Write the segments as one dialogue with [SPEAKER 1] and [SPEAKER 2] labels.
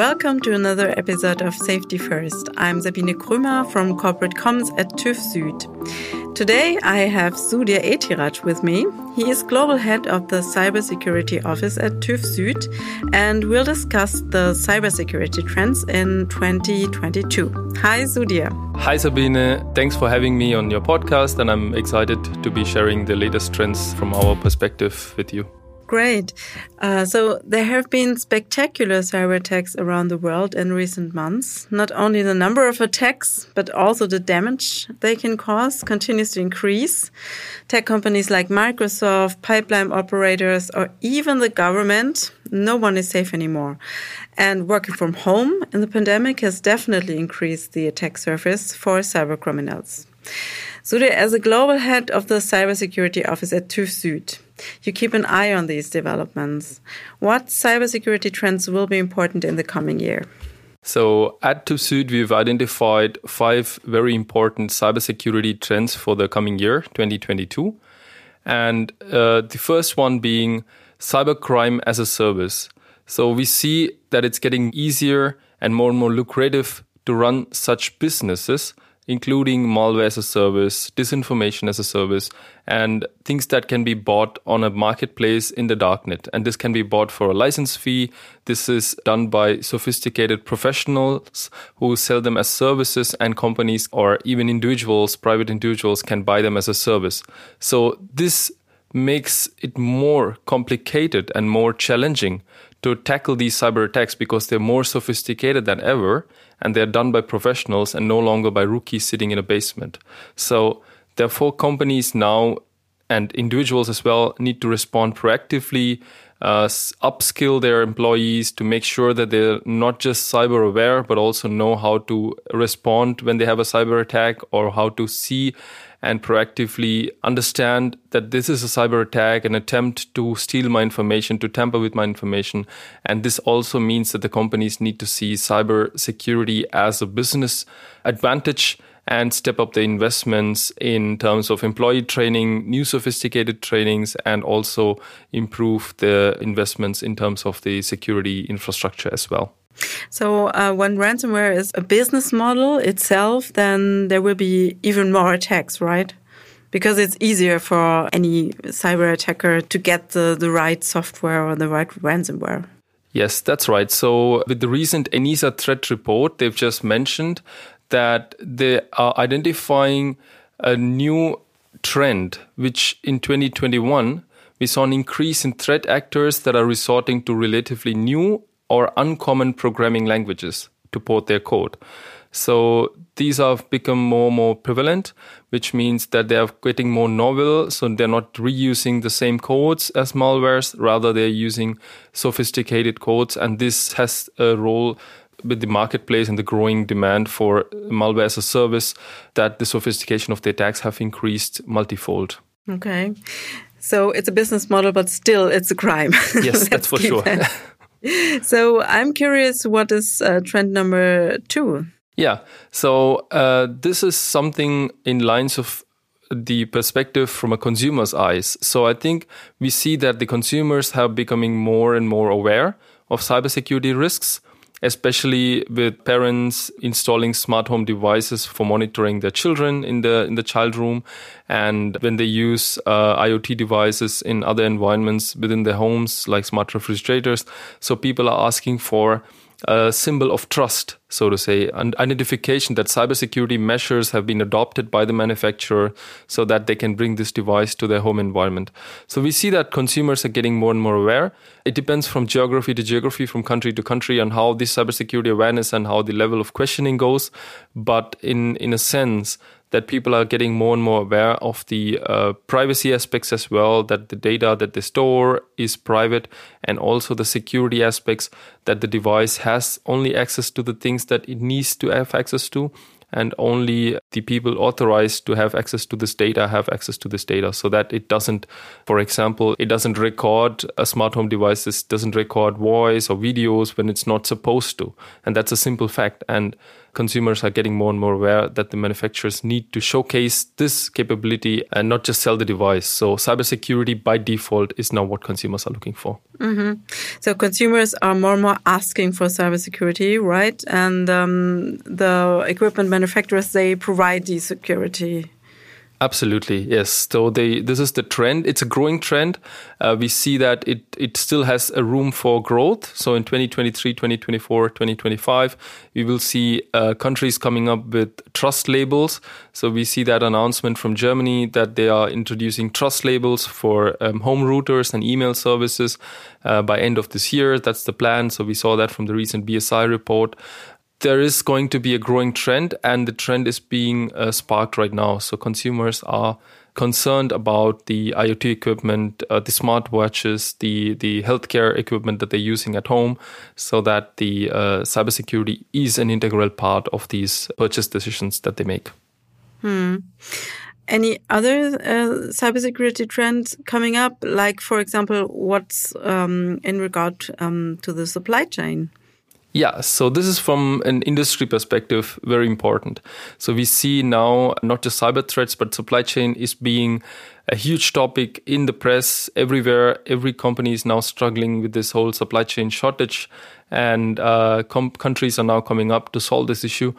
[SPEAKER 1] welcome to another episode of Safety First. I'm Sabine Krümer from Corporate Comms at TÜV Süd. Today I have Sudhir Ethiraj with me. He is Global Head of the Cybersecurity Office at TÜV Süd and we'll discuss the cybersecurity trends in 2022. Hi Sudhir.
[SPEAKER 2] Hi Sabine, thanks for having me on your podcast and I'm excited to be sharing the latest trends from our perspective with you.
[SPEAKER 1] Great. Uh, so there have been spectacular cyber attacks around the world in recent months. Not only the number of attacks, but also the damage they can cause continues to increase. Tech companies like Microsoft, pipeline operators, or even the government, no one is safe anymore. And working from home in the pandemic has definitely increased the attack surface for cyber criminals. Sudhir, as a global head of the cybersecurity office at TÜV Süd, you keep an eye on these developments. What cybersecurity trends will be important in the coming year?
[SPEAKER 2] So at TÜV Süd, we've identified five very important cybersecurity trends for the coming year, 2022. And uh, the first one being cybercrime as a service. So we see that it's getting easier and more and more lucrative to run such businesses including malware as a service, disinformation as a service, and things that can be bought on a marketplace in the darknet. And this can be bought for a license fee. This is done by sophisticated professionals who sell them as services, and companies or even individuals, private individuals, can buy them as a service. So this makes it more complicated and more challenging to tackle these cyber attacks because they're more sophisticated than ever and they're done by professionals and no longer by rookies sitting in a basement. So, therefore, companies now and individuals as well need to respond proactively, uh, upskill their employees to make sure that they're not just cyber aware, but also know how to respond when they have a cyber attack or how to see and proactively understand that this is a cyber attack, an attempt to steal my information, to tamper with my information. And this also means that the companies need to see cyber security as a business advantage and step up the investments in terms of employee training, new sophisticated trainings, and also improve the investments in terms of the security infrastructure as well.
[SPEAKER 1] So, uh, when ransomware is a business model itself, then there will be even more attacks, right? Because it's easier for any cyber attacker to get the, the right software or the right ransomware.
[SPEAKER 2] Yes, that's right. So, with the recent ENISA threat report, they've just mentioned that they are identifying a new trend, which in 2021 we saw an increase in threat actors that are resorting to relatively new or uncommon programming languages to port their code. So these have become more and more prevalent, which means that they are getting more novel. So they're not reusing the same codes as malwares, rather they're using sophisticated codes. And this has a role with the marketplace and the growing demand for malware as a service that the sophistication of the attacks have increased multifold.
[SPEAKER 1] Okay. So it's a business model, but still it's a crime.
[SPEAKER 2] Yes, that's for sure. That.
[SPEAKER 1] so I'm curious, what is uh, trend number two?
[SPEAKER 2] Yeah, so uh, this is something in lines of the perspective from a consumer's eyes. So I think we see that the consumers have becoming more and more aware of cybersecurity risks especially with parents installing smart home devices for monitoring their children in the in the child room. And when they use uh, IoT devices in other environments within their homes like smart refrigerators. So people are asking for a symbol of trust, so to say, an identification that cybersecurity measures have been adopted by the manufacturer so that they can bring this device to their home environment. So we see that consumers are getting more and more aware. It depends from geography to geography, from country to country, on how this cybersecurity awareness and how the level of questioning goes. But in, in a sense, that people are getting more and more aware of the uh, privacy aspects as well, that the data that they store is private, and also the security aspects that the device has only access to the things that it needs to have access to. And only the people authorized to have access to this data have access to this data so that it doesn't, for example, it doesn't record a smart home device, this doesn't record voice or videos when it's not supposed to. And that's a simple fact. And consumers are getting more and more aware that the manufacturers need to showcase this capability and not just sell the device. So cybersecurity by default is now what consumers are looking for.
[SPEAKER 1] Mm-hmm. So consumers are more and more asking for cybersecurity, right? And um, the equipment manufacturers they provide the security
[SPEAKER 2] Absolutely, yes. So they, this is the trend. It's a growing trend. Uh, we see that it, it still has a room for growth. So in 2023, 2024, 2025, we will see uh, countries coming up with trust labels. So we see that announcement from Germany that they are introducing trust labels for um, home routers and email services uh, by end of this year. That's the plan. So we saw that from the recent BSI report there is going to be a growing trend, and the trend is being uh, sparked right now. So consumers are concerned about the IoT equipment, uh, the smartwatches, the the healthcare equipment that they're using at home, so that the uh, cybersecurity is an integral part of these purchase decisions that they make.
[SPEAKER 1] Hmm. Any other uh, cybersecurity trends coming up? Like, for example, what's um, in regard um, to the supply chain?
[SPEAKER 2] Yeah, so this is from an industry perspective very important. So we see now not just cyber threats, but supply chain is being a huge topic in the press everywhere. Every company is now struggling with this whole supply chain shortage, and uh, com- countries are now coming up to solve this issue.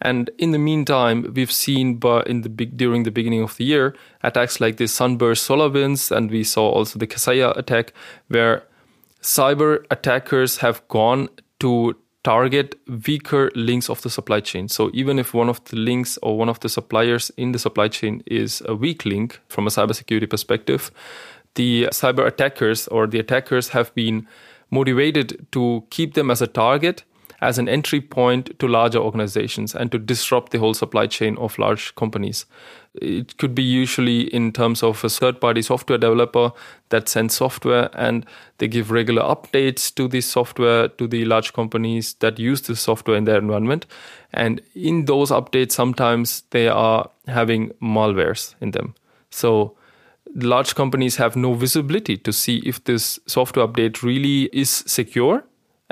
[SPEAKER 2] And in the meantime, we've seen but in the big, during the beginning of the year attacks like the Sunburst SolarWinds, and we saw also the Kaseya attack, where cyber attackers have gone to target weaker links of the supply chain. So even if one of the links or one of the suppliers in the supply chain is a weak link from a cybersecurity perspective, the cyber attackers or the attackers have been motivated to keep them as a target as an entry point to larger organizations and to disrupt the whole supply chain of large companies. It could be usually in terms of a third party software developer that sends software and they give regular updates to this software to the large companies that use this software in their environment. And in those updates, sometimes they are having malwares in them. So large companies have no visibility to see if this software update really is secure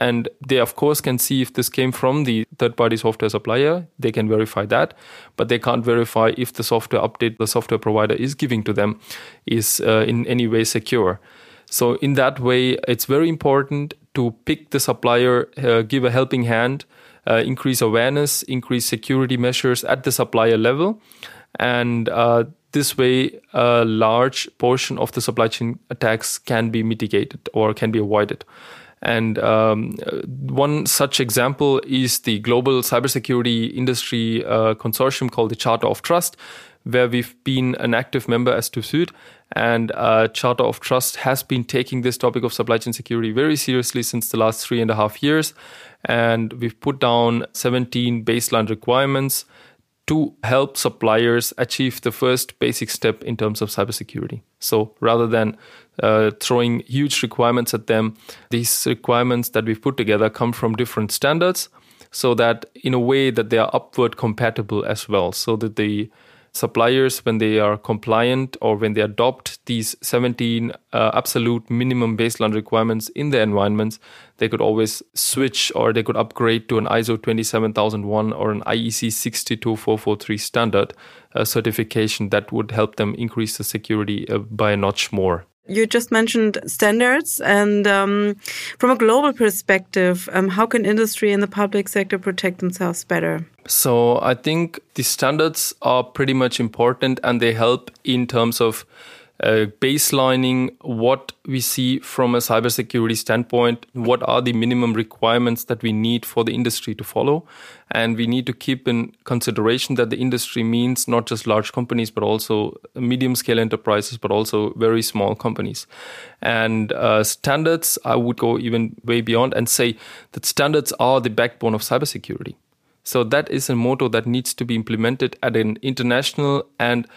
[SPEAKER 2] and they, of course, can see if this came from the third party software supplier. They can verify that, but they can't verify if the software update the software provider is giving to them is uh, in any way secure. So, in that way, it's very important to pick the supplier, uh, give a helping hand, uh, increase awareness, increase security measures at the supplier level. And uh, this way, a large portion of the supply chain attacks can be mitigated or can be avoided. And um, one such example is the global cybersecurity industry uh, consortium called the Charter of Trust, where we've been an active member as TÜV Süd. And uh, Charter of Trust has been taking this topic of supply chain security very seriously since the last three and a half years. And we've put down 17 baseline requirements to help suppliers achieve the first basic step in terms of cybersecurity. So rather than uh, throwing huge requirements at them, these requirements that we've put together come from different standards so that in a way that they are upward compatible as well so that the suppliers when they are compliant or when they adopt these 17 uh, absolute minimum baseline requirements in their environments they could always switch or they could upgrade to an ISO 27001 or an IEC 62443 standard uh, certification that would help them increase the security uh, by a notch more
[SPEAKER 1] you just mentioned standards, and um, from a global perspective, um, how can industry and the public sector protect themselves better?
[SPEAKER 2] So, I think the standards are pretty much important and they help in terms of uh, baselining what we see from a cybersecurity standpoint, what are the minimum requirements that we need for the industry to follow. And we need to keep in consideration that the industry means not just large companies, but also medium scale enterprises, but also very small companies. And uh, standards, I would go even way beyond and say that standards are the backbone of cybersecurity. So that is a motto that needs to be implemented at an international and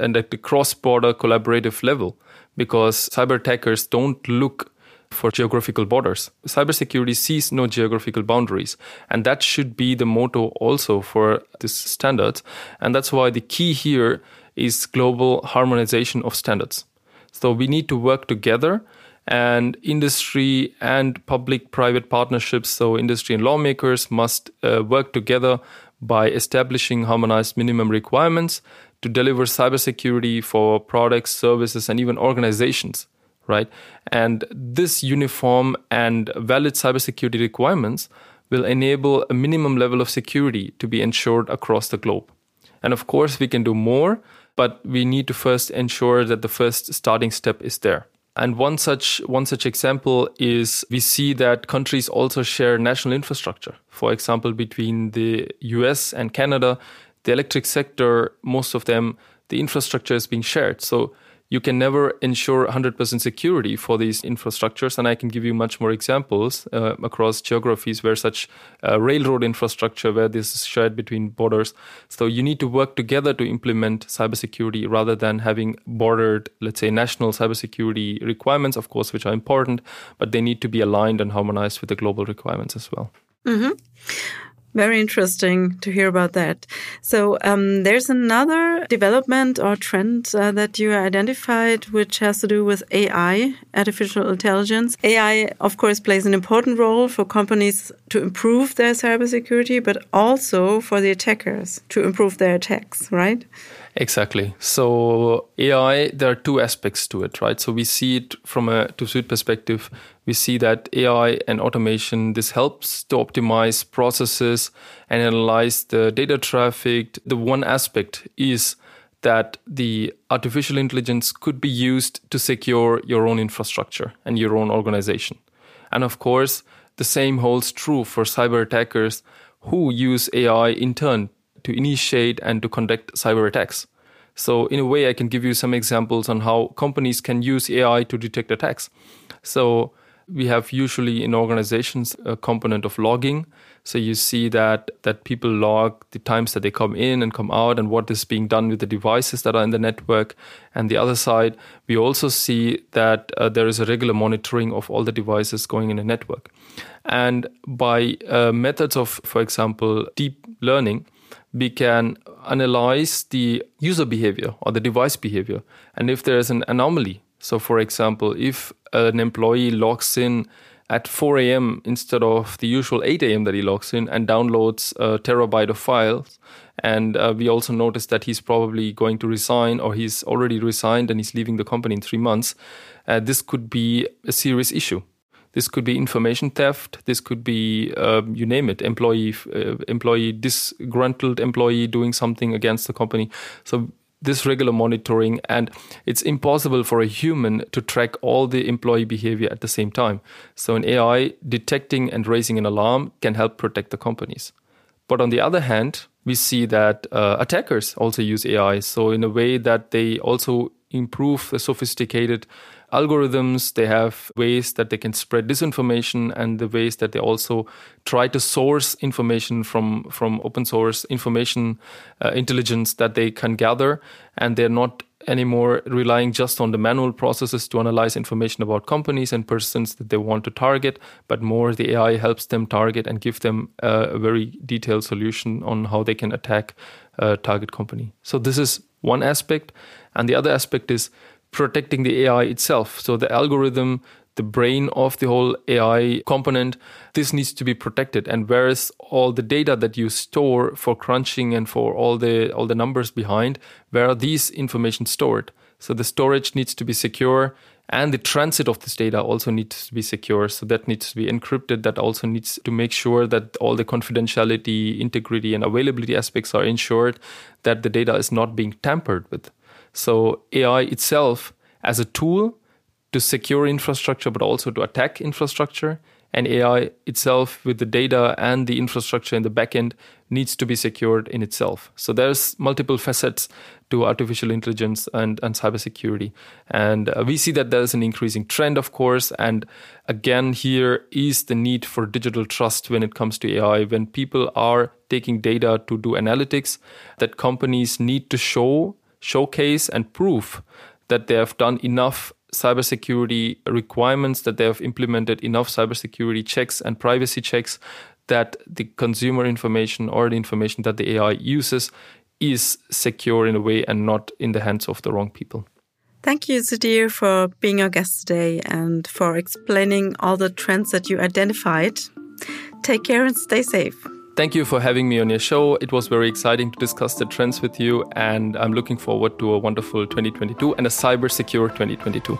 [SPEAKER 2] and at the cross-border collaborative level because cyber attackers don't look for geographical borders. Cybersecurity sees no geographical boundaries. And that should be the motto also for this standards. And that's why the key here is global harmonization of standards. So we need to work together And industry and public private partnerships, so industry and lawmakers, must uh, work together by establishing harmonized minimum requirements to deliver cybersecurity for products, services, and even organizations, right? And this uniform and valid cybersecurity requirements will enable a minimum level of security to be ensured across the globe. And of course, we can do more, but we need to first ensure that the first starting step is there. And one such one such example is we see that countries also share national infrastructure. For example, between the US and Canada, the electric sector, most of them, the infrastructure is being shared. So you can never ensure 100% security for these infrastructures. And I can give you much more examples uh, across geographies where such uh, railroad infrastructure, where this is shared between borders. So you need to work together to implement cybersecurity rather than having bordered, let's say, national cybersecurity requirements, of course, which are important, but they need to be aligned and harmonized with the global requirements as well.
[SPEAKER 1] Mm-hmm. Very interesting to hear about that. So um, there's another development or trend uh, that you identified, which has to do with AI, artificial intelligence. AI, of course, plays an important role for companies to improve their cybersecurity, but also for the attackers to improve their attacks, right?
[SPEAKER 2] Exactly. So AI, there are two aspects to it, right? So we see it from a TÜV SÜD perspective. We see that AI and automation, this helps to optimize processes and analyze the data traffic. The one aspect is that the artificial intelligence could be used to secure your own infrastructure and your own organization. And of course, the same holds true for cyber attackers who use AI in turn to initiate and to conduct cyber attacks. So, in a way, I can give you some examples on how companies can use AI to detect attacks. So, we have usually in organizations a component of logging. So you see that that people log the times that they come in and come out and what is being done with the devices that are in the network. And the other side, we also see that uh, there is a regular monitoring of all the devices going in a network. And by uh, methods of, for example, deep learning, we can analyze the user behavior or the device behavior. And if there is an anomaly, so for example, if an employee logs in at 4 a.m. instead of the usual 8 a.m. that he logs in and downloads a terabyte of files, and uh, we also notice that he's probably going to resign or he's already resigned and he's leaving the company in three months, uh, this could be a serious issue. This could be information theft. This could be, um, you name it, employee, uh, employee disgruntled employee doing something against the company. So this regular monitoring, and it's impossible for a human to track all the employee behavior at the same time. So an AI detecting and raising an alarm can help protect the companies. But on the other hand, we see that uh, attackers also use AI. So in a way that they also improve the sophisticated algorithms, they have ways that they can spread disinformation and the ways that they also try to source information from, from open source information uh, intelligence that they can gather. And they're not anymore relying just on the manual processes to analyze information about companies and persons that they want to target, but more the AI helps them target and give them uh, a very detailed solution on how they can attack a target company. So this is one aspect. And the other aspect is protecting the AI itself. So the algorithm, the brain of the whole AI component, this needs to be protected. And whereas all the data that you store for crunching and for all the all the numbers behind, where are these information stored? So the storage needs to be secure and the transit of this data also needs to be secure. So that needs to be encrypted. That also needs to make sure that all the confidentiality, integrity, and availability aspects are ensured that the data is not being tampered with. So AI itself as a tool to secure infrastructure, but also to attack infrastructure, and AI itself with the data and the infrastructure in the backend needs to be secured in itself. So there's multiple facets to artificial intelligence and, and cybersecurity. And uh, we see that there's an increasing trend, of course. And again, here is the need for digital trust when it comes to AI. When people are taking data to do analytics, that companies need to show showcase and prove that they have done enough cybersecurity requirements, that they have implemented enough cybersecurity checks and privacy checks, that the consumer information or the information that the AI uses is secure in a way and not in the hands of the wrong people.
[SPEAKER 1] Thank you, Sudhir, for being our guest today and for explaining all the trends that you identified. Take care and stay safe.
[SPEAKER 2] Thank you for having me on your show. It was very exciting to discuss the trends with you, and I'm looking forward to a wonderful 2022 and a cyber secure 2022.